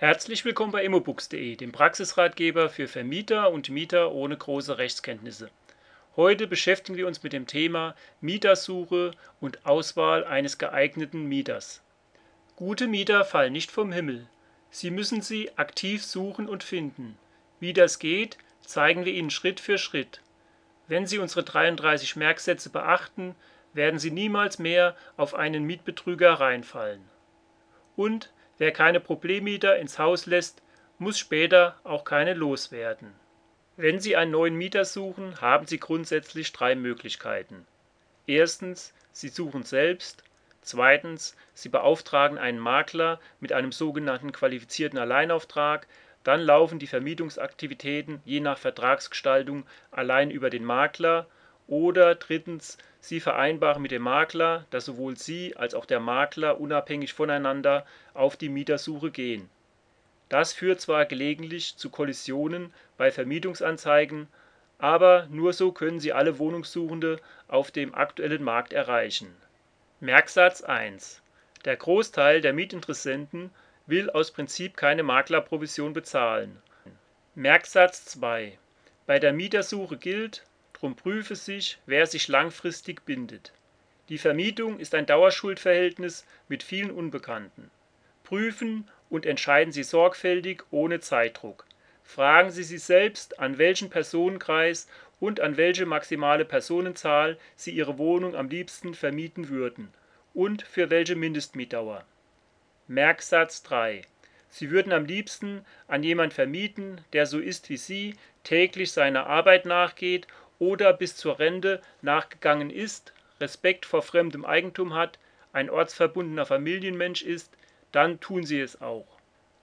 Herzlich willkommen bei immobooks.de, dem Praxisratgeber für Vermieter und Mieter ohne große Rechtskenntnisse. Heute beschäftigen wir uns mit dem Thema Mietersuche und Auswahl eines geeigneten Mieters. Gute Mieter fallen nicht vom Himmel. Sie müssen sie aktiv suchen und finden. Wie das geht, zeigen wir Ihnen Schritt für Schritt. Wenn Sie unsere 33 Merksätze beachten, werden Sie niemals mehr auf einen Mietbetrüger reinfallen. Und Wer keine Problemmieter ins Haus lässt, muss später auch keine loswerden. Wenn Sie einen neuen Mieter suchen, haben Sie grundsätzlich drei Möglichkeiten. Erstens, Sie suchen selbst. Zweitens, Sie beauftragen einen Makler mit einem sogenannten qualifizierten Alleinauftrag. Dann laufen die Vermietungsaktivitäten je nach Vertragsgestaltung allein über den Makler oder drittens, Sie vereinbaren mit dem Makler, dass sowohl Sie als auch der Makler unabhängig voneinander auf die Mietersuche gehen. Das führt zwar gelegentlich zu Kollisionen bei Vermietungsanzeigen, aber nur so können Sie alle Wohnungssuchende auf dem aktuellen Markt erreichen. Merksatz 1 Der Großteil der Mietinteressenten will aus Prinzip keine Maklerprovision bezahlen. Merksatz 2 Bei der Mietersuche gilt Drum prüfe sich, wer sich langfristig bindet. Die Vermietung ist ein Dauerschuldverhältnis mit vielen Unbekannten. Prüfen und entscheiden Sie sorgfältig ohne Zeitdruck. Fragen Sie sich selbst, an welchen Personenkreis und an welche maximale Personenzahl Sie Ihre Wohnung am liebsten vermieten würden und für welche Mindestmietdauer. Merksatz 3. Sie würden am liebsten an jemand vermieten, der so ist wie Sie, täglich seiner Arbeit nachgeht oder bis zur Rente nachgegangen ist, Respekt vor fremdem Eigentum hat, ein ortsverbundener Familienmensch ist, dann tun Sie es auch.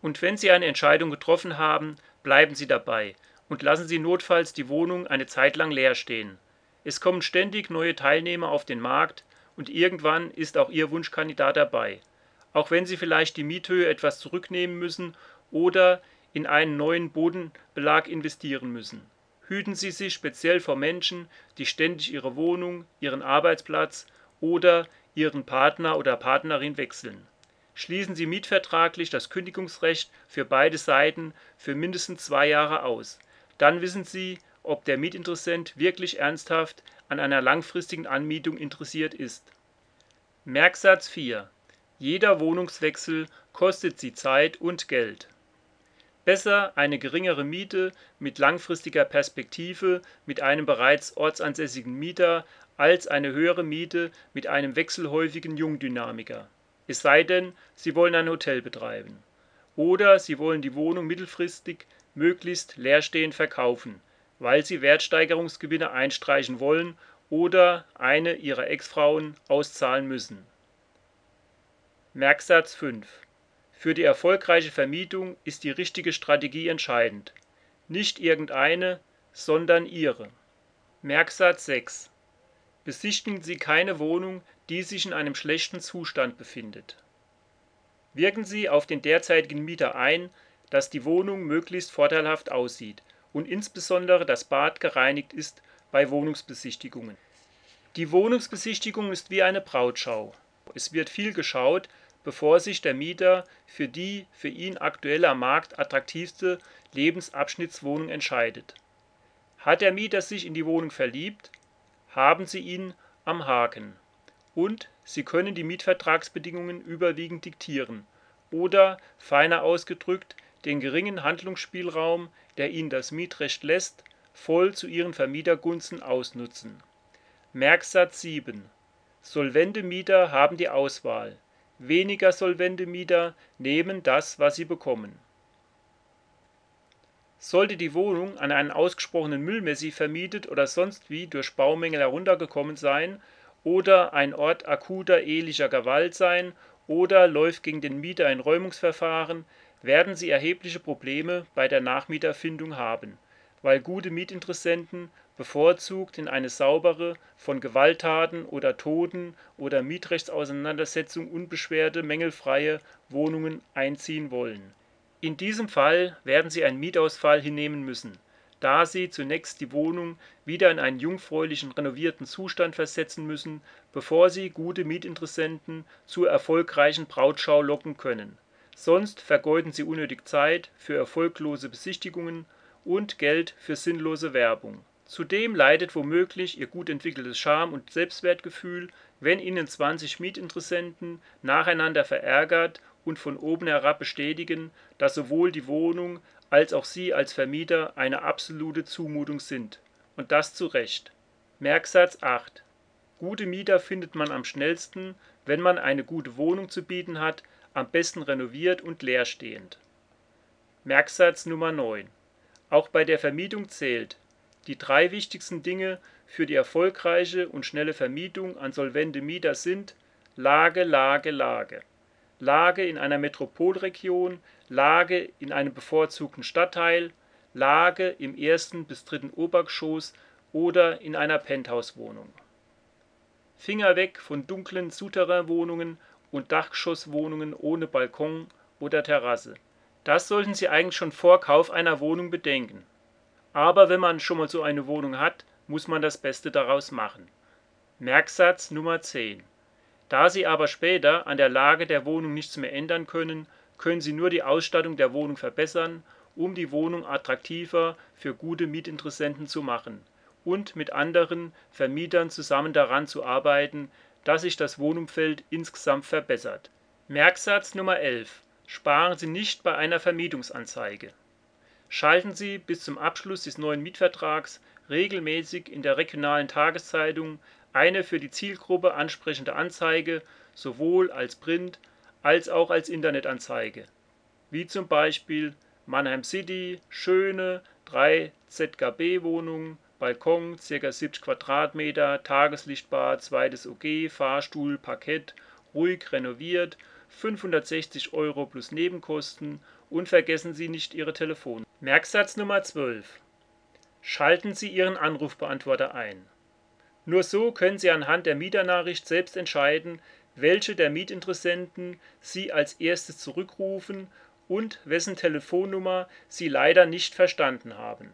Und wenn Sie eine Entscheidung getroffen haben, bleiben Sie dabei und lassen Sie notfalls die Wohnung eine Zeit lang leer stehen. Es kommen ständig neue Teilnehmer auf den Markt und irgendwann ist auch Ihr Wunschkandidat dabei. Auch wenn Sie vielleicht die Miethöhe etwas zurücknehmen müssen oder in einen neuen Bodenbelag investieren müssen hüten Sie sich speziell vor Menschen, die ständig ihre Wohnung, ihren Arbeitsplatz oder ihren Partner oder Partnerin wechseln. Schließen Sie mietvertraglich das Kündigungsrecht für beide Seiten für mindestens zwei Jahre aus. Dann wissen Sie, ob der Mietinteressent wirklich ernsthaft an einer langfristigen Anmietung interessiert ist. Merksatz 4 Jeder Wohnungswechsel kostet Sie Zeit und Geld Besser eine geringere Miete mit langfristiger Perspektive mit einem bereits ortsansässigen Mieter als eine höhere Miete mit einem wechselhäufigen Jungdynamiker. Es sei denn, Sie wollen ein Hotel betreiben. Oder Sie wollen die Wohnung mittelfristig möglichst leerstehend verkaufen, weil Sie Wertsteigerungsgewinne einstreichen wollen oder eine Ihrer Ex-Frauen auszahlen müssen. Merksatz 5 für die erfolgreiche Vermietung ist die richtige Strategie entscheidend. Nicht irgendeine, sondern Ihre. Merksatz 6 Besichtigen Sie keine Wohnung, die sich in einem schlechten Zustand befindet. Wirken Sie auf den derzeitigen Mieter ein, dass die Wohnung möglichst vorteilhaft aussieht und insbesondere das Bad gereinigt ist bei Wohnungsbesichtigungen. Die Wohnungsbesichtigung ist wie eine Brautschau. Es wird viel geschaut, bevor sich der Mieter für die für ihn aktuell am Markt attraktivste Lebensabschnittswohnung entscheidet. Hat der Mieter sich in die Wohnung verliebt, haben Sie ihn am Haken und Sie können die Mietvertragsbedingungen überwiegend diktieren oder, feiner ausgedrückt, den geringen Handlungsspielraum, der Ihnen das Mietrecht lässt, voll zu Ihren Vermietergunsten ausnutzen. Merksatz 7 Solvente Mieter haben die Auswahl Weniger solvente Mieter nehmen das, was sie bekommen. Sollte die Wohnung an einen ausgesprochenen Müllmessi vermietet oder sonst wie durch Baumängel heruntergekommen sein oder ein Ort akuter ehelicher Gewalt sein oder läuft gegen den Mieter ein Räumungsverfahren, werden Sie erhebliche Probleme bei der Nachmieterfindung haben, weil gute Mietinteressenten bevorzugt in eine saubere, von Gewalttaten oder Toten oder Mietrechtsauseinandersetzung unbeschwerte, mängelfreie Wohnungen einziehen wollen. In diesem Fall werden sie einen Mietausfall hinnehmen müssen, da sie zunächst die Wohnung wieder in einen jungfräulichen renovierten Zustand versetzen müssen, bevor sie gute Mietinteressenten zur erfolgreichen Brautschau locken können. sonst vergeuden Sie unnötig Zeit für erfolglose Besichtigungen und Geld für sinnlose Werbung. Zudem leidet womöglich Ihr gut entwickeltes Scham und Selbstwertgefühl, wenn Ihnen 20 Mietinteressenten nacheinander verärgert und von oben herab bestätigen, dass sowohl die Wohnung als auch Sie als Vermieter eine absolute Zumutung sind. Und das zu Recht. Merksatz 8 Gute Mieter findet man am schnellsten, wenn man eine gute Wohnung zu bieten hat, am besten renoviert und leerstehend. Merksatz Nummer 9. Auch bei der Vermietung zählt: Die drei wichtigsten Dinge für die erfolgreiche und schnelle Vermietung an solvente Mieter sind Lage, Lage, Lage. Lage in einer Metropolregion, Lage in einem bevorzugten Stadtteil, Lage im ersten bis dritten Obergeschoss oder in einer Penthouse-Wohnung. Finger weg von dunklen Souterrain-Wohnungen und Dachgeschosswohnungen ohne Balkon oder Terrasse. Das sollten Sie eigentlich schon vor Kauf einer Wohnung bedenken. Aber wenn man schon mal so eine Wohnung hat, muss man das Beste daraus machen. Merksatz Nummer 10. Da Sie aber später an der Lage der Wohnung nichts mehr ändern können, können Sie nur die Ausstattung der Wohnung verbessern, um die Wohnung attraktiver für gute Mietinteressenten zu machen und mit anderen Vermietern zusammen daran zu arbeiten, dass sich das Wohnumfeld insgesamt verbessert. Merksatz Nummer 11: Sparen Sie nicht bei einer Vermietungsanzeige. Schalten Sie bis zum Abschluss des neuen Mietvertrags regelmäßig in der regionalen Tageszeitung eine für die Zielgruppe ansprechende Anzeige sowohl als Print als auch als Internetanzeige, wie zum Beispiel Mannheim City, schöne 3 ZKB-Wohnungen Balkon ca. 70 Quadratmeter, Tageslichtbad, zweites OG, Fahrstuhl, Parkett, ruhig renoviert, 560 Euro plus Nebenkosten und vergessen Sie nicht Ihre Telefon. Merksatz Nummer 12. Schalten Sie Ihren Anrufbeantworter ein. Nur so können Sie anhand der Mieternachricht selbst entscheiden, welche der Mietinteressenten Sie als erstes zurückrufen und wessen Telefonnummer Sie leider nicht verstanden haben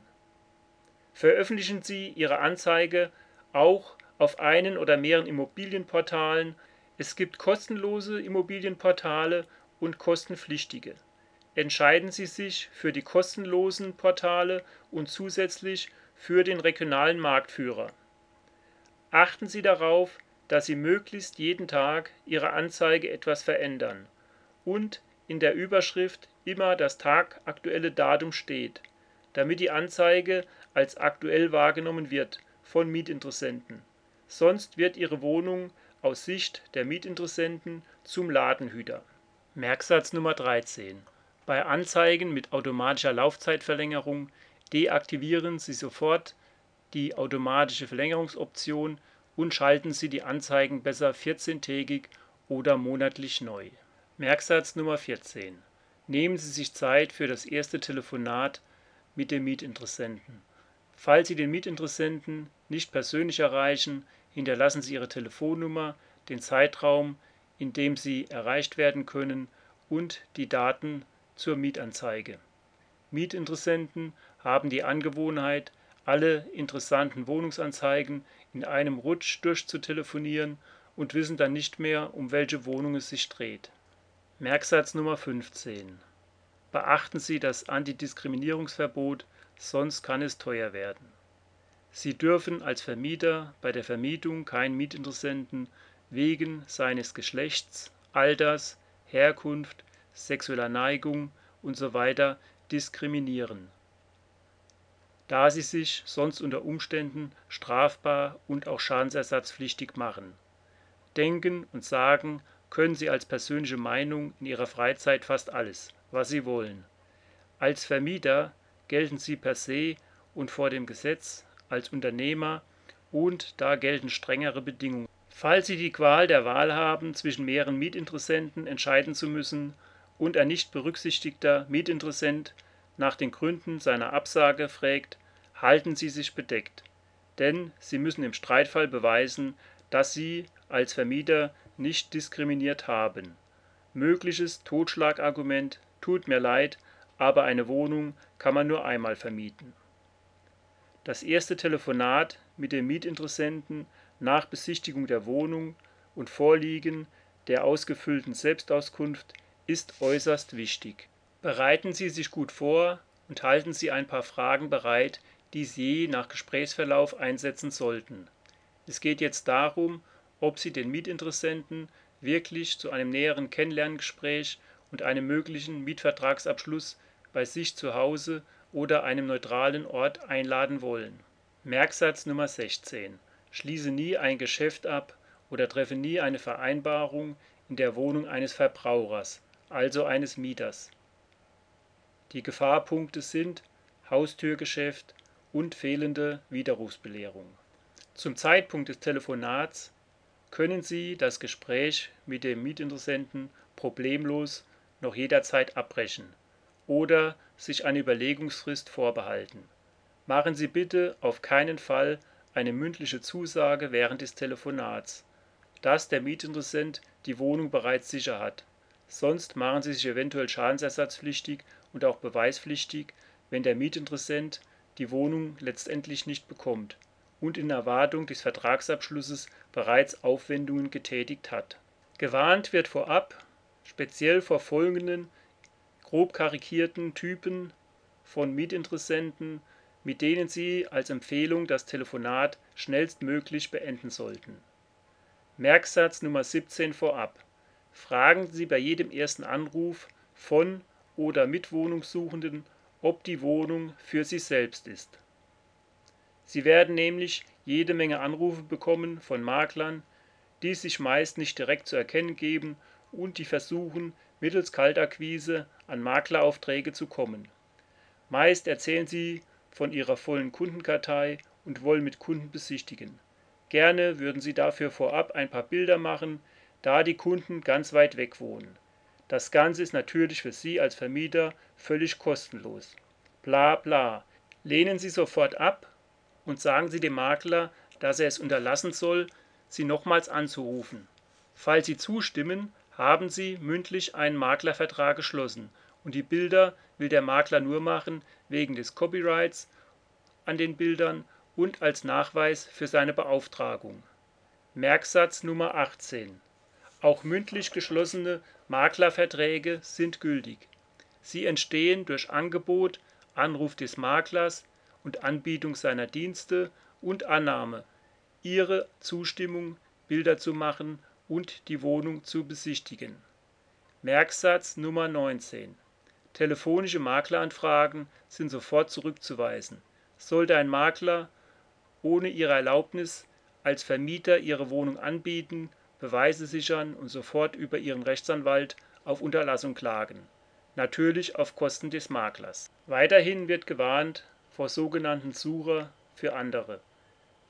veröffentlichen Sie Ihre Anzeige auch auf einen oder mehreren Immobilienportalen. Es gibt kostenlose Immobilienportale und kostenpflichtige. Entscheiden Sie sich für die kostenlosen Portale und zusätzlich für den regionalen Marktführer. Achten Sie darauf, dass Sie möglichst jeden Tag Ihre Anzeige etwas verändern und in der Überschrift immer das tagaktuelle Datum steht damit die Anzeige als aktuell wahrgenommen wird von Mietinteressenten, sonst wird Ihre Wohnung aus Sicht der Mietinteressenten zum Ladenhüter. Merksatz Nummer 13 Bei Anzeigen mit automatischer Laufzeitverlängerung deaktivieren Sie sofort die automatische Verlängerungsoption und schalten Sie die Anzeigen besser 14-tägig oder monatlich neu. Merksatz Nummer 14 Nehmen Sie sich Zeit für das erste Telefonat mit dem Mietinteressenten. Falls Sie den Mietinteressenten nicht persönlich erreichen, hinterlassen Sie Ihre Telefonnummer, den Zeitraum, in dem Sie erreicht werden können und die Daten zur Mietanzeige. Mietinteressenten haben die Angewohnheit, alle interessanten Wohnungsanzeigen in einem Rutsch durchzutelefonieren und wissen dann nicht mehr, um welche Wohnung es sich dreht. Merksatz Nummer 15 Beachten Sie das Antidiskriminierungsverbot, sonst kann es teuer werden. Sie dürfen als Vermieter bei der Vermietung keinen Mietinteressenten wegen seines Geschlechts, Alters, Herkunft, sexueller Neigung usw. diskriminieren, da sie sich sonst unter Umständen strafbar und auch schadensersatzpflichtig machen. Denken und sagen können sie als persönliche Meinung in ihrer Freizeit fast alles was sie wollen. Als Vermieter gelten sie per se und vor dem Gesetz als Unternehmer und da gelten strengere Bedingungen. Falls Sie die Qual der Wahl haben, zwischen mehreren Mietinteressenten entscheiden zu müssen und ein nicht berücksichtigter Mietinteressent nach den Gründen seiner Absage fragt, halten Sie sich bedeckt, denn Sie müssen im Streitfall beweisen, dass Sie als Vermieter nicht diskriminiert haben. Mögliches Totschlagargument Tut mir leid, aber eine Wohnung kann man nur einmal vermieten. Das erste Telefonat mit dem Mietinteressenten nach Besichtigung der Wohnung und Vorliegen der ausgefüllten Selbstauskunft ist äußerst wichtig. Bereiten Sie sich gut vor und halten Sie ein paar Fragen bereit, die Sie nach Gesprächsverlauf einsetzen sollten. Es geht jetzt darum, ob Sie den Mietinteressenten wirklich zu einem näheren Kennenlerngespräch und einem möglichen Mietvertragsabschluss bei sich zu Hause oder einem neutralen Ort einladen wollen. Merksatz Nummer 16. Schließe nie ein Geschäft ab oder treffe nie eine Vereinbarung in der Wohnung eines Verbrauchers, also eines Mieters. Die Gefahrpunkte sind Haustürgeschäft und fehlende Widerrufsbelehrung. Zum Zeitpunkt des Telefonats können Sie das Gespräch mit dem Mietinteressenten problemlos noch jederzeit abbrechen oder sich eine Überlegungsfrist vorbehalten. Machen Sie bitte auf keinen Fall eine mündliche Zusage während des Telefonats, dass der Mietinteressent die Wohnung bereits sicher hat. Sonst machen Sie sich eventuell schadensersatzpflichtig und auch beweispflichtig, wenn der Mietinteressent die Wohnung letztendlich nicht bekommt und in Erwartung des Vertragsabschlusses bereits Aufwendungen getätigt hat. Gewarnt wird vorab speziell vor folgenden grob karikierten Typen von Mietinteressenten, mit denen Sie als Empfehlung das Telefonat schnellstmöglich beenden sollten. Merksatz Nummer 17 vorab: Fragen Sie bei jedem ersten Anruf von oder Mitwohnungssuchenden, ob die Wohnung für Sie selbst ist Sie werden nämlich jede Menge Anrufe bekommen von Maklern, die sich meist nicht direkt zu erkennen geben und die versuchen, mittels Kaltakquise an Makleraufträge zu kommen. Meist erzählen sie von ihrer vollen Kundenkartei und wollen mit Kunden besichtigen. Gerne würden sie dafür vorab ein paar Bilder machen, da die Kunden ganz weit weg wohnen. Das Ganze ist natürlich für Sie als Vermieter völlig kostenlos. Bla bla. Lehnen Sie sofort ab und sagen Sie dem Makler, dass er es unterlassen soll, Sie nochmals anzurufen. Falls Sie zustimmen, haben Sie mündlich einen Maklervertrag geschlossen und die Bilder will der Makler nur machen wegen des Copyrights an den Bildern und als Nachweis für seine Beauftragung. Merksatz Nummer 18. Auch mündlich geschlossene Maklerverträge sind gültig. Sie entstehen durch Angebot, Anruf des Maklers, und Anbietung seiner Dienste und Annahme, ihre Zustimmung, Bilder zu machen und die Wohnung zu besichtigen. Merksatz Nummer 19. Telefonische Makleranfragen sind sofort zurückzuweisen. Sollte ein Makler ohne Ihre Erlaubnis als Vermieter Ihre Wohnung anbieten, Beweise sichern und sofort über Ihren Rechtsanwalt auf Unterlassung klagen. Natürlich auf Kosten des Maklers. Weiterhin wird gewarnt, vor sogenannten Sucher für andere.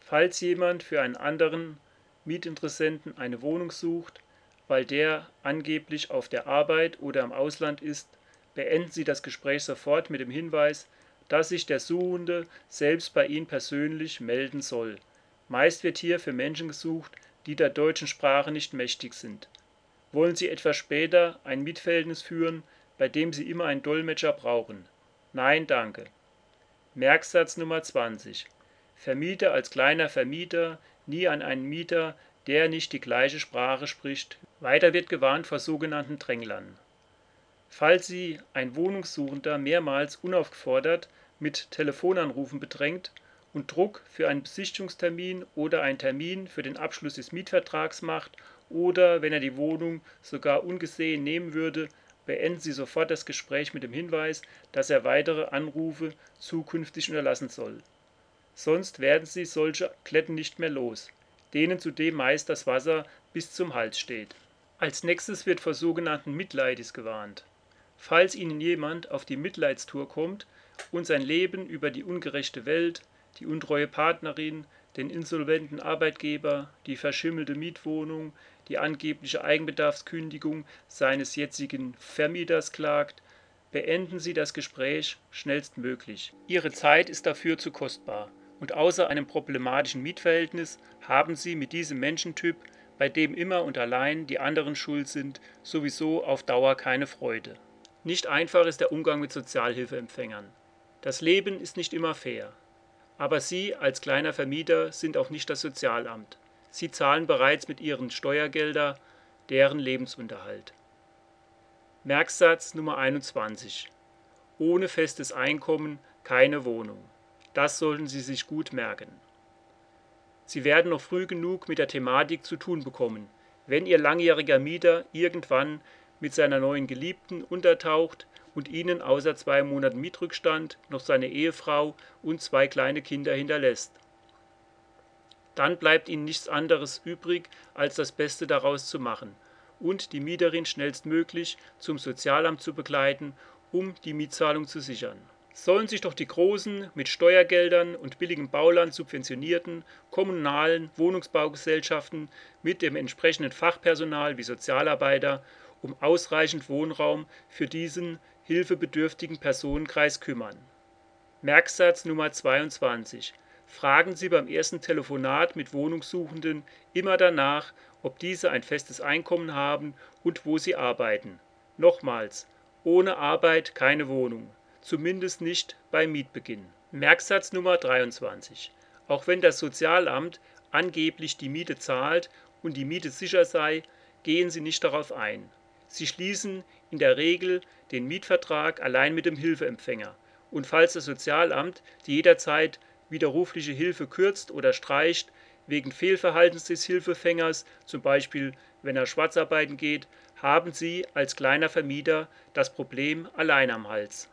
Falls jemand für einen anderen Mietinteressenten eine Wohnung sucht, weil der angeblich auf der Arbeit oder im Ausland ist, beenden Sie das Gespräch sofort mit dem Hinweis, dass sich der Suchende selbst bei Ihnen persönlich melden soll. Meist wird hier für Menschen gesucht, die der deutschen Sprache nicht mächtig sind. Wollen Sie etwas später ein Mietverhältnis führen, bei dem Sie immer einen Dolmetscher brauchen? Nein, danke. Merksatz Nummer 20. Vermieter als kleiner Vermieter nie an einen Mieter, der nicht die gleiche Sprache spricht. Weiter wird gewarnt vor sogenannten Dränglern. Falls Sie ein Wohnungssuchender mehrmals unaufgefordert mit Telefonanrufen bedrängt und Druck für einen Besichtigungstermin oder einen Termin für den Abschluss des Mietvertrags macht oder wenn er die Wohnung sogar ungesehen nehmen würde, beenden Sie sofort das Gespräch mit dem Hinweis, dass er weitere Anrufe zukünftig unterlassen soll. Sonst werden Sie solche Kletten nicht mehr los, denen zudem meist das Wasser bis zum Hals steht. Als nächstes wird vor sogenannten Mitleidis gewarnt. Falls Ihnen jemand auf die Mitleidstour kommt und sein Leben über die ungerechte Welt, die untreue Partnerin, den insolventen Arbeitgeber, die verschimmelte Mietwohnung, die angebliche Eigenbedarfskündigung seines jetzigen Vermieters klagt, beenden Sie das Gespräch schnellstmöglich. Ihre Zeit ist dafür zu kostbar und außer einem problematischen Mietverhältnis haben Sie mit diesem Menschentyp, bei dem immer und allein die anderen schuld sind, sowieso auf Dauer keine Freude. Nicht einfach ist der Umgang mit Sozialhilfeempfängern. Das Leben ist nicht immer fair. Aber Sie als kleiner Vermieter sind auch nicht das Sozialamt. Sie zahlen bereits mit ihren Steuergeldern deren Lebensunterhalt. Merksatz Nummer 21. Ohne festes Einkommen keine Wohnung. Das sollten Sie sich gut merken. Sie werden noch früh genug mit der Thematik zu tun bekommen, wenn Ihr langjähriger Mieter irgendwann mit seiner neuen Geliebten untertaucht und Ihnen außer zwei Monaten Mietrückstand noch seine Ehefrau und zwei kleine Kinder hinterlässt. Dann bleibt Ihnen nichts anderes übrig, als das Beste daraus zu machen und die Mieterin schnellstmöglich zum Sozialamt zu begleiten, um die Mietzahlung zu sichern. Sollen sich doch die großen, mit Steuergeldern und billigem Bauland subventionierten kommunalen Wohnungsbaugesellschaften mit dem entsprechenden Fachpersonal wie Sozialarbeiter um ausreichend Wohnraum für diesen hilfebedürftigen Personenkreis kümmern. Merksatz Nummer 22. Fragen Sie beim ersten Telefonat mit Wohnungssuchenden immer danach, ob diese ein festes Einkommen haben und wo sie arbeiten. Nochmals, ohne Arbeit keine Wohnung, zumindest nicht bei Mietbeginn. Merksatz Nummer 23. Auch wenn das Sozialamt angeblich die Miete zahlt und die Miete sicher sei, gehen Sie nicht darauf ein. Sie schließen in der Regel den Mietvertrag allein mit dem Hilfeempfänger. Und falls das Sozialamt die jederzeit widerrufliche Hilfe kürzt oder streicht, wegen Fehlverhaltens des Hilfefängers, zum Beispiel wenn er schwarzarbeiten geht, haben Sie als kleiner Vermieter das Problem allein am Hals.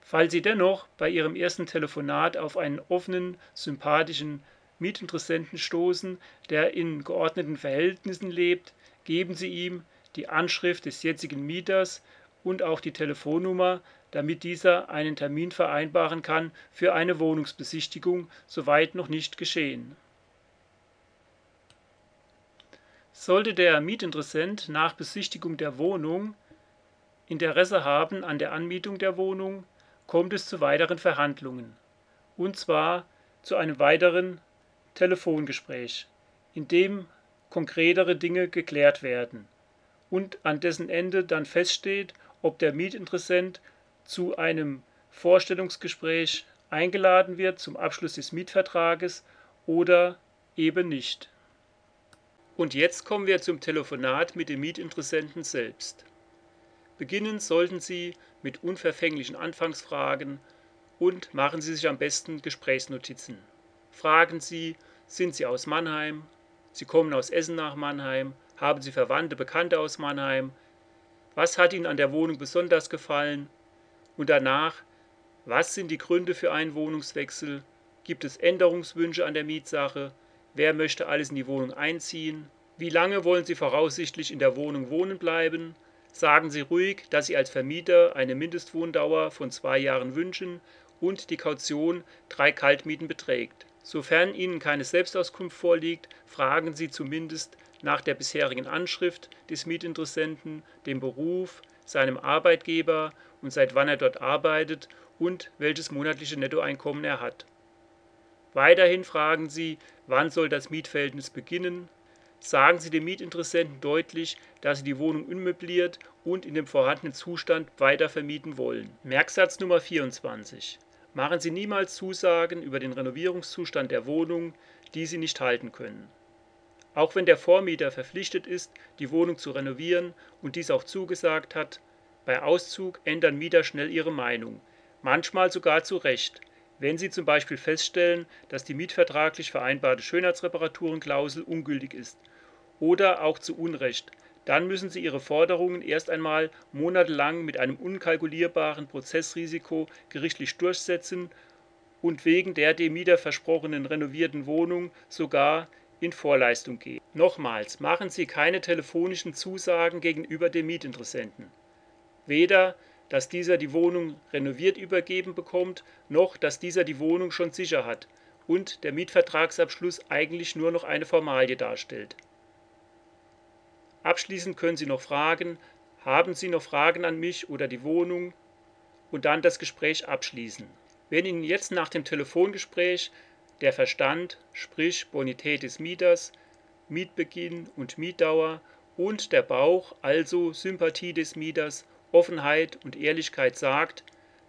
Falls Sie dennoch bei Ihrem ersten Telefonat auf einen offenen, sympathischen Mietinteressenten stoßen, der in geordneten Verhältnissen lebt, geben Sie ihm die Anschrift des jetzigen Mieters und auch die Telefonnummer, damit dieser einen Termin vereinbaren kann für eine Wohnungsbesichtigung, soweit noch nicht geschehen. Sollte der Mietinteressent nach Besichtigung der Wohnung Interesse haben an der Anmietung der Wohnung, kommt es zu weiteren Verhandlungen, und zwar zu einem weiteren Telefongespräch, in dem konkretere Dinge geklärt werden und an dessen Ende dann feststeht, ob der Mietinteressent zu einem Vorstellungsgespräch eingeladen wird zum Abschluss des Mietvertrages oder eben nicht und jetzt kommen wir zum Telefonat mit dem Mietinteressenten selbst. Beginnen sollten Sie mit unverfänglichen Anfangsfragen und machen Sie sich am besten Gesprächsnotizen. Fragen Sie, sind Sie aus Mannheim? Sie kommen aus Essen nach Mannheim? Haben Sie Verwandte, Bekannte aus Mannheim? Was hat Ihnen an der Wohnung besonders gefallen? Und danach, was sind die Gründe für einen Wohnungswechsel? Gibt es Änderungswünsche an der Mietsache? Wer möchte alles in die Wohnung einziehen? Wie lange wollen Sie voraussichtlich in der Wohnung wohnen bleiben? Sagen Sie ruhig, dass Sie als Vermieter eine Mindestwohndauer von zwei Jahren wünschen und die Kaution drei Kaltmieten beträgt. Sofern Ihnen keine Selbstauskunft vorliegt, fragen Sie zumindest nach der bisherigen Anschrift des Mietinteressenten, dem Beruf, seinem Arbeitgeber und seit wann er dort arbeitet und welches monatliche Nettoeinkommen er hat. Weiterhin fragen Sie, wann soll das Mietverhältnis beginnen? Sagen Sie dem Mietinteressenten deutlich, dass Sie die Wohnung unmöbliert und in dem vorhandenen Zustand weiter vermieten wollen. Merksatz Nummer 24. Machen Sie niemals Zusagen über den Renovierungszustand der Wohnung, die Sie nicht halten können. Auch wenn der Vormieter verpflichtet ist, die Wohnung zu renovieren und dies auch zugesagt hat, bei Auszug ändern Mieter schnell ihre Meinung, manchmal sogar zu Recht, wenn Sie zum Beispiel feststellen, dass die mietvertraglich vereinbarte Schönheitsreparaturenklausel ungültig ist oder auch zu Unrecht, dann müssen Sie Ihre Forderungen erst einmal monatelang mit einem unkalkulierbaren Prozessrisiko gerichtlich durchsetzen und wegen der dem Mieter versprochenen renovierten Wohnung sogar in Vorleistung gehen. Nochmals, machen Sie keine telefonischen Zusagen gegenüber dem Mietinteressenten. Weder dass dieser die Wohnung renoviert übergeben bekommt, noch dass dieser die Wohnung schon sicher hat und der Mietvertragsabschluss eigentlich nur noch eine Formalie darstellt. Abschließend können Sie noch fragen, haben Sie noch Fragen an mich oder die Wohnung und dann das Gespräch abschließen. Wenn Ihnen jetzt nach dem Telefongespräch der Verstand, sprich Bonität des Mieters, Mietbeginn und Mietdauer und der Bauch, also Sympathie des Mieters Offenheit und Ehrlichkeit sagt,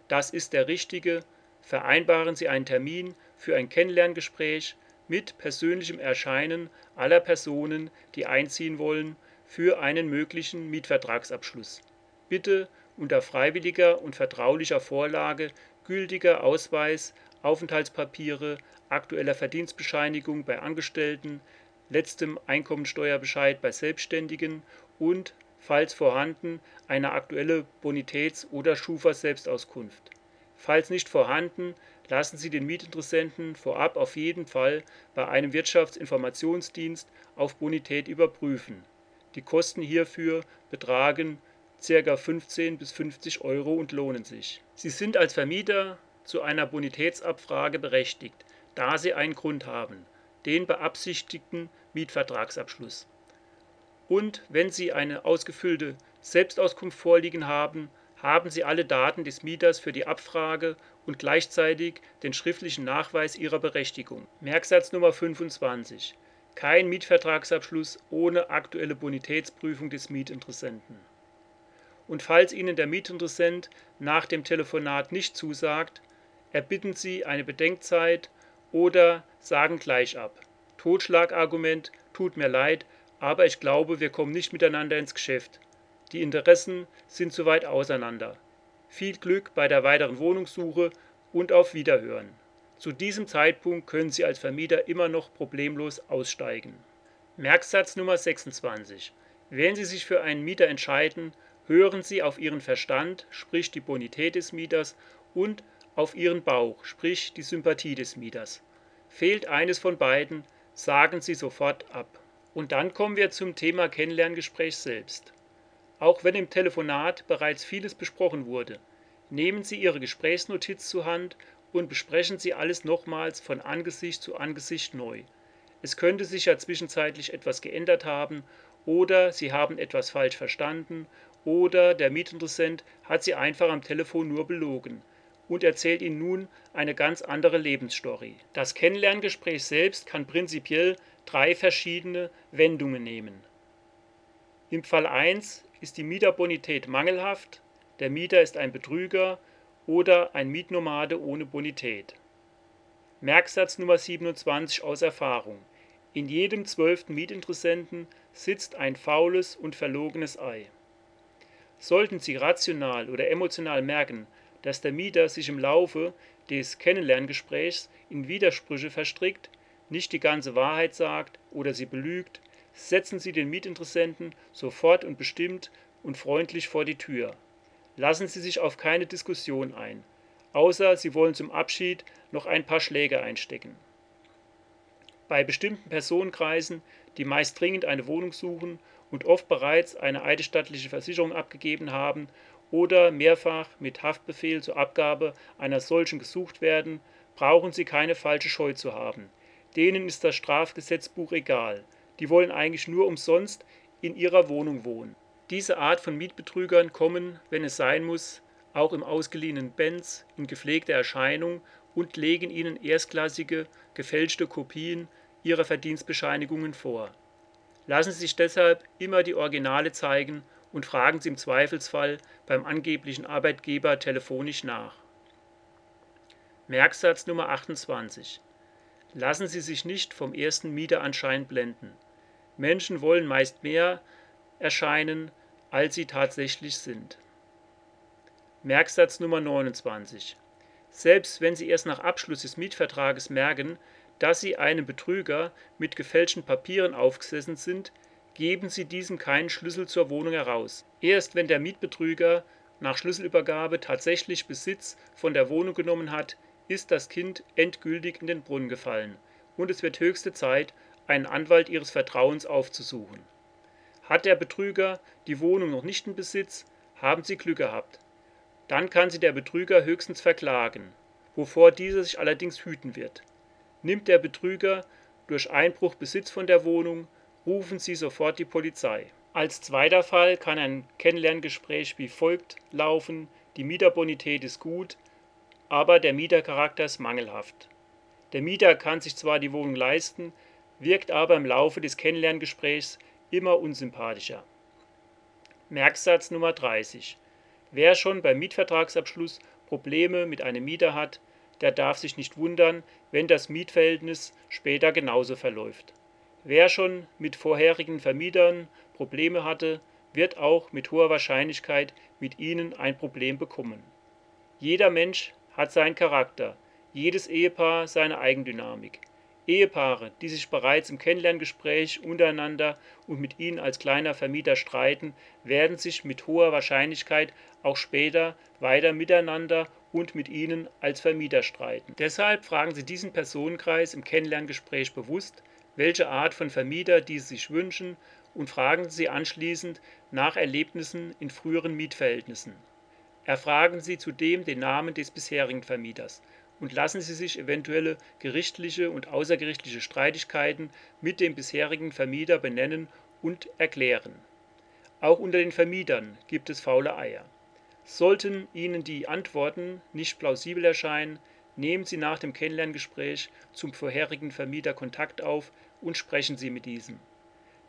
das ist der richtige, vereinbaren Sie einen Termin für ein Kennenlerngespräch mit persönlichem Erscheinen aller Personen, die einziehen wollen, für einen möglichen Mietvertragsabschluss. Bitte unter freiwilliger und vertraulicher Vorlage gültiger Ausweis, Aufenthaltspapiere, aktueller Verdienstbescheinigung bei Angestellten, letztem Einkommensteuerbescheid bei Selbstständigen und, falls vorhanden, eine aktuelle Bonitäts- oder Schufa-Selbstauskunft. Falls nicht vorhanden, lassen Sie den Mietinteressenten vorab auf jeden Fall bei einem Wirtschaftsinformationsdienst auf Bonität überprüfen. Die Kosten hierfür betragen ca. 15 bis 50 Euro und lohnen sich. Sie sind als Vermieter zu einer Bonitätsabfrage berechtigt, da Sie einen Grund haben, den beabsichtigten Mietvertragsabschluss. Und wenn Sie eine ausgefüllte Selbstauskunft vorliegen haben, haben Sie alle Daten des Mieters für die Abfrage und gleichzeitig den schriftlichen Nachweis Ihrer Berechtigung. Merksatz Nummer 25. Kein Mietvertragsabschluss ohne aktuelle Bonitätsprüfung des Mietinteressenten. Und falls Ihnen der Mietinteressent nach dem Telefonat nicht zusagt, erbitten Sie eine Bedenkzeit oder sagen gleich ab. Totschlagargument, tut mir leid, aber ich glaube, wir kommen nicht miteinander ins Geschäft. Die Interessen sind zu weit auseinander. Viel Glück bei der weiteren Wohnungssuche und auf Wiederhören. Zu diesem Zeitpunkt können Sie als Vermieter immer noch problemlos aussteigen. Merksatz Nummer 26. Wenn Sie sich für einen Mieter entscheiden, hören Sie auf Ihren Verstand, sprich die Bonität des Mieters, und auf Ihren Bauch, sprich die Sympathie des Mieters. Fehlt eines von beiden, sagen Sie sofort ab. Und dann kommen wir zum Thema Kennenlerngespräch selbst. Auch wenn im Telefonat bereits vieles besprochen wurde, nehmen Sie Ihre Gesprächsnotiz zur Hand und besprechen Sie alles nochmals von Angesicht zu Angesicht neu. Es könnte sich ja zwischenzeitlich etwas geändert haben oder Sie haben etwas falsch verstanden oder der Mietinteressent hat Sie einfach am Telefon nur belogen und erzählt Ihnen nun eine ganz andere Lebensstory. Das Kennenlerngespräch selbst kann prinzipiell drei verschiedene Wendungen nehmen. Im Fall 1 ist die Mieterbonität mangelhaft, der Mieter ist ein Betrüger oder ein Mietnomade ohne Bonität. Merksatz Nummer 27 aus Erfahrung. In jedem zwölften Mietinteressenten sitzt ein faules und verlogenes Ei. Sollten Sie rational oder emotional merken, dass der Mieter sich im Laufe des Kennenlerngesprächs in Widersprüche verstrickt, nicht die ganze Wahrheit sagt oder sie belügt, setzen Sie den Mietinteressenten sofort und bestimmt und freundlich vor die Tür. Lassen Sie sich auf keine Diskussion ein, außer Sie wollen zum Abschied noch ein paar Schläge einstecken. Bei bestimmten Personenkreisen, die meist dringend eine Wohnung suchen und oft bereits eine eidesstattliche Versicherung abgegeben haben oder mehrfach mit Haftbefehl zur Abgabe einer solchen gesucht werden, brauchen Sie keine falsche Scheu zu haben. Denen ist das Strafgesetzbuch egal die wollen eigentlich nur umsonst in ihrer Wohnung wohnen. Diese Art von Mietbetrügern kommen, wenn es sein muss, auch im ausgeliehenen Benz in gepflegter Erscheinung und legen ihnen erstklassige, gefälschte Kopien ihrer Verdienstbescheinigungen vor. Lassen Sie sich deshalb immer die Originale zeigen und fragen Sie im Zweifelsfall beim angeblichen Arbeitgeber telefonisch nach. Merksatz Nummer 28. Lassen Sie sich nicht vom ersten Mieteranschein blenden. Menschen wollen meist mehr erscheinen, als sie tatsächlich sind. Merksatz Nummer 29. Selbst wenn Sie erst nach Abschluss des Mietvertrages merken, dass Sie einem Betrüger mit gefälschten Papieren aufgesessen sind, geben Sie diesem keinen Schlüssel zur Wohnung heraus. Erst wenn der Mietbetrüger nach Schlüsselübergabe tatsächlich Besitz von der Wohnung genommen hat, ist das Kind endgültig in den Brunnen gefallen, und es wird höchste Zeit, einen Anwalt Ihres Vertrauens aufzusuchen. Hat der Betrüger die Wohnung noch nicht in Besitz, haben Sie Glück gehabt. Dann kann Sie der Betrüger höchstens verklagen, wovor dieser sich allerdings hüten wird. Nimmt der Betrüger durch Einbruch Besitz von der Wohnung, rufen Sie sofort die Polizei. Als zweiter Fall kann ein Kennenlerngespräch wie folgt laufen: Die Mieterbonität ist gut, aber der Mietercharakter ist mangelhaft. Der Mieter kann sich zwar die Wohnung leisten, wirkt aber im Laufe des Kennenlerngesprächs immer unsympathischer. Merksatz Nummer 30. Wer schon beim Mietvertragsabschluss Probleme mit einem Mieter hat, der darf sich nicht wundern, wenn das Mietverhältnis später genauso verläuft. Wer schon mit vorherigen Vermietern Probleme hatte, wird auch mit hoher Wahrscheinlichkeit mit Ihnen ein Problem bekommen. Jeder Mensch hat seinen Charakter, jedes Ehepaar seine Eigendynamik. Ehepaare, die sich bereits im Kennenlerngespräch untereinander und mit ihnen als kleiner Vermieter streiten, werden sich mit hoher Wahrscheinlichkeit auch später weiter miteinander und mit ihnen als Vermieter streiten. Deshalb fragen Sie diesen Personenkreis im Kennenlerngespräch bewusst, welche Art von Vermieter diese sich wünschen und fragen Sie anschließend nach Erlebnissen in früheren Mietverhältnissen. Erfragen Sie zudem den Namen des bisherigen Vermieters und lassen Sie sich eventuelle gerichtliche und außergerichtliche Streitigkeiten mit dem bisherigen Vermieter benennen und erklären. Auch unter den Vermietern gibt es faule Eier. Sollten Ihnen die Antworten nicht plausibel erscheinen, nehmen Sie nach dem Kennenlerngespräch zum vorherigen Vermieter Kontakt auf und sprechen Sie mit diesem.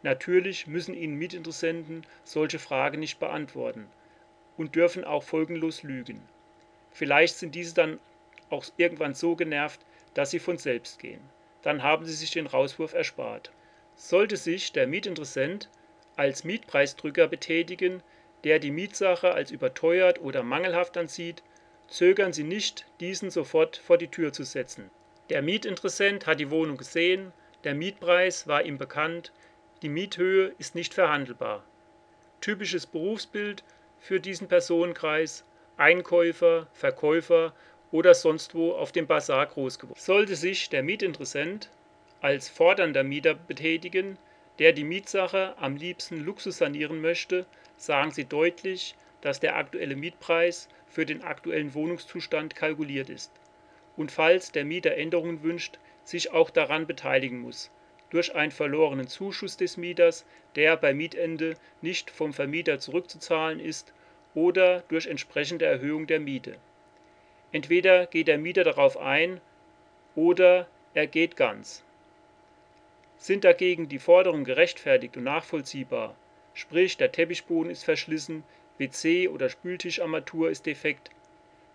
Natürlich müssen Ihnen Mietinteressenten solche Fragen nicht beantworten und dürfen auch folgenlos lügen. Vielleicht sind diese dann auch irgendwann so genervt, dass sie von selbst gehen. Dann haben sie sich den Rauswurf erspart. Sollte sich der Mietinteressent als Mietpreisdrücker betätigen, der die Mietsache als überteuert oder mangelhaft ansieht, zögern Sie nicht, diesen sofort vor die Tür zu setzen. Der Mietinteressent hat die Wohnung gesehen, der Mietpreis war ihm bekannt, die Miethöhe ist nicht verhandelbar. Typisches Berufsbild für diesen Personenkreis Einkäufer, Verkäufer oder sonst wo auf dem Basar groß geworden. Sollte sich der Mietinteressent als fordernder Mieter betätigen, der die Mietsache am liebsten Luxus sanieren möchte, sagen Sie deutlich, dass der aktuelle Mietpreis für den aktuellen Wohnungszustand kalkuliert ist und falls der Mieter Änderungen wünscht, sich auch daran beteiligen muss, durch einen verlorenen Zuschuss des Mieters, der bei Mietende nicht vom Vermieter zurückzuzahlen ist, oder durch entsprechende Erhöhung der Miete. Entweder geht der Mieter darauf ein oder er geht ganz. Sind dagegen die Forderungen gerechtfertigt und nachvollziehbar, sprich der Teppichboden ist verschlissen, WC oder Spültischarmatur ist defekt,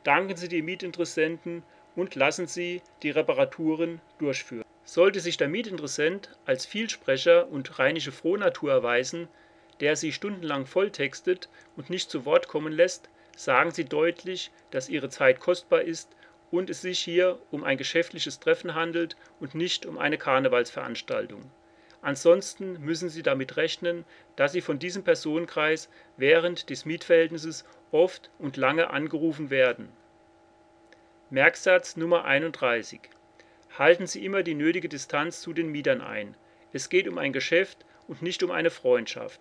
danken Sie die Mietinteressenten und lassen Sie die Reparaturen durchführen. Sollte sich der Mietinteressent als Vielsprecher und rheinische Frohnatur erweisen, der Sie stundenlang volltextet und nicht zu Wort kommen lässt, sagen Sie deutlich, dass Ihre Zeit kostbar ist und es sich hier um ein geschäftliches Treffen handelt und nicht um eine Karnevalsveranstaltung. Ansonsten müssen Sie damit rechnen, dass Sie von diesem Personenkreis während des Mietverhältnisses oft und lange angerufen werden. Merksatz Nummer 31. Halten Sie immer die nötige Distanz zu den Mietern ein. Es geht um ein Geschäft und nicht um eine Freundschaft.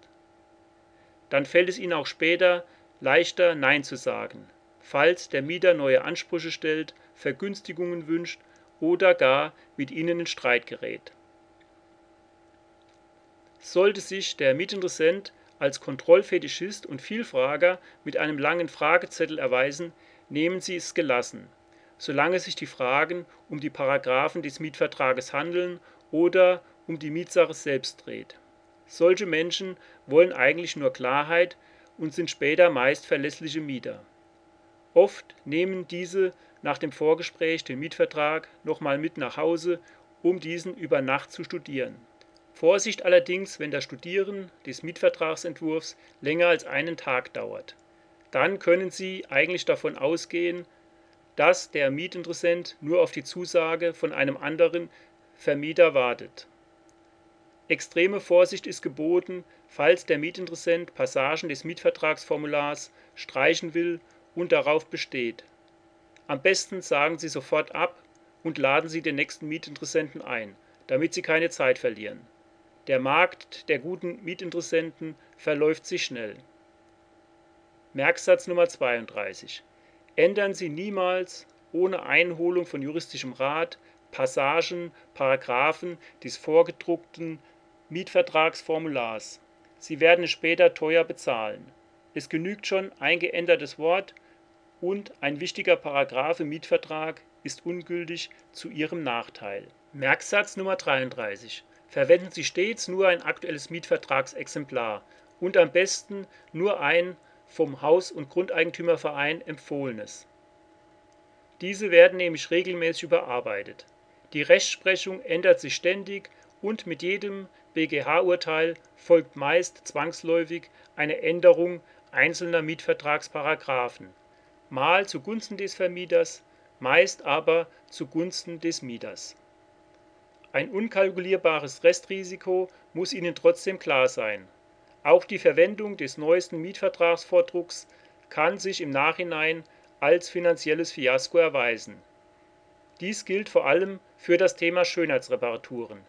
Dann fällt es Ihnen auch später leichter Nein zu sagen, falls der Mieter neue Ansprüche stellt, Vergünstigungen wünscht oder gar mit Ihnen in Streit gerät. Sollte sich der Mietinteressent als Kontrollfetischist und Vielfrager mit einem langen Fragezettel erweisen, nehmen Sie es gelassen, solange sich die Fragen um die Paragraphen des Mietvertrages handeln oder um die Mietsache selbst dreht. Solche Menschen wollen eigentlich nur Klarheit und sind später meist verlässliche Mieter. Oft nehmen diese nach dem Vorgespräch den Mietvertrag nochmal mit nach Hause, um diesen über Nacht zu studieren. Vorsicht allerdings, wenn das Studieren des Mietvertragsentwurfs länger als einen Tag dauert. Dann können Sie eigentlich davon ausgehen, dass der Mietinteressent nur auf die Zusage von einem anderen Vermieter wartet. Extreme Vorsicht ist geboten, falls der Mietinteressent Passagen des Mietvertragsformulars streichen will und darauf besteht. Am besten sagen Sie sofort ab und laden Sie den nächsten Mietinteressenten ein, damit Sie keine Zeit verlieren. Der Markt der guten Mietinteressenten verläuft sich schnell. Merksatz Nummer 32. Ändern Sie niemals ohne Einholung von juristischem Rat Passagen, Paragraphen des vorgedruckten Mietvertragsformulars. Sie werden es später teuer bezahlen. Es genügt schon ein geändertes Wort und ein wichtiger Paragraph im Mietvertrag ist ungültig zu Ihrem Nachteil. Merksatz Nummer 33. Verwenden Sie stets nur ein aktuelles Mietvertragsexemplar und am besten nur ein vom Haus- und Grundeigentümerverein empfohlenes. Diese werden nämlich regelmäßig überarbeitet. Die Rechtsprechung ändert sich ständig und mit jedem BGH-Urteil folgt meist zwangsläufig eine Änderung einzelner Mietvertragsparagraphen, mal zugunsten des Vermieters, meist aber zugunsten des Mieters. Ein unkalkulierbares Restrisiko muss Ihnen trotzdem klar sein. Auch die Verwendung des neuesten Mietvertragsvordrucks kann sich im Nachhinein als finanzielles Fiasko erweisen. Dies gilt vor allem für das Thema Schönheitsreparaturen.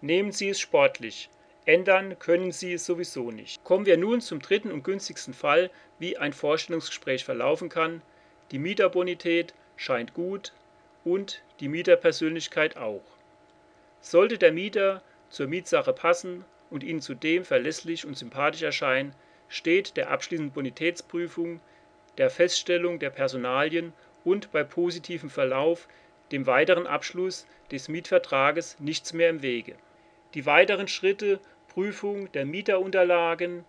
Nehmen Sie es sportlich. Ändern können Sie es sowieso nicht. Kommen wir nun zum dritten und günstigsten Fall, wie ein Vorstellungsgespräch verlaufen kann. Die Mieterbonität scheint gut und die Mieterpersönlichkeit auch. Sollte der Mieter zur Mietsache passen und Ihnen zudem verlässlich und sympathisch erscheinen, steht der abschließenden Bonitätsprüfung, der Feststellung der Personalien und bei positivem Verlauf dem weiteren Abschluss des Mietvertrages nichts mehr im Wege. Die weiteren Schritte Prüfung der Mieterunterlagen,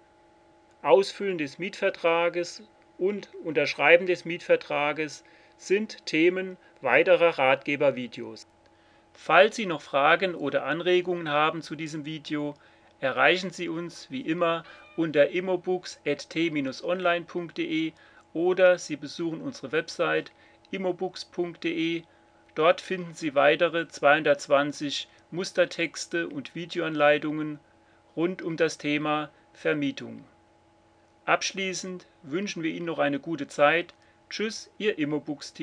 Ausfüllen des Mietvertrages und Unterschreiben des Mietvertrages sind Themen weiterer Ratgebervideos. Falls Sie noch Fragen oder Anregungen haben zu diesem Video, erreichen Sie uns wie immer unter immobooks.t-online.de oder Sie besuchen unsere Website immobooks.de. Dort finden Sie weitere 220 Mustertexte und Videoanleitungen rund um das Thema Vermietung. Abschließend wünschen wir Ihnen noch eine gute Zeit. Tschüss, Ihr Immobooks-Team.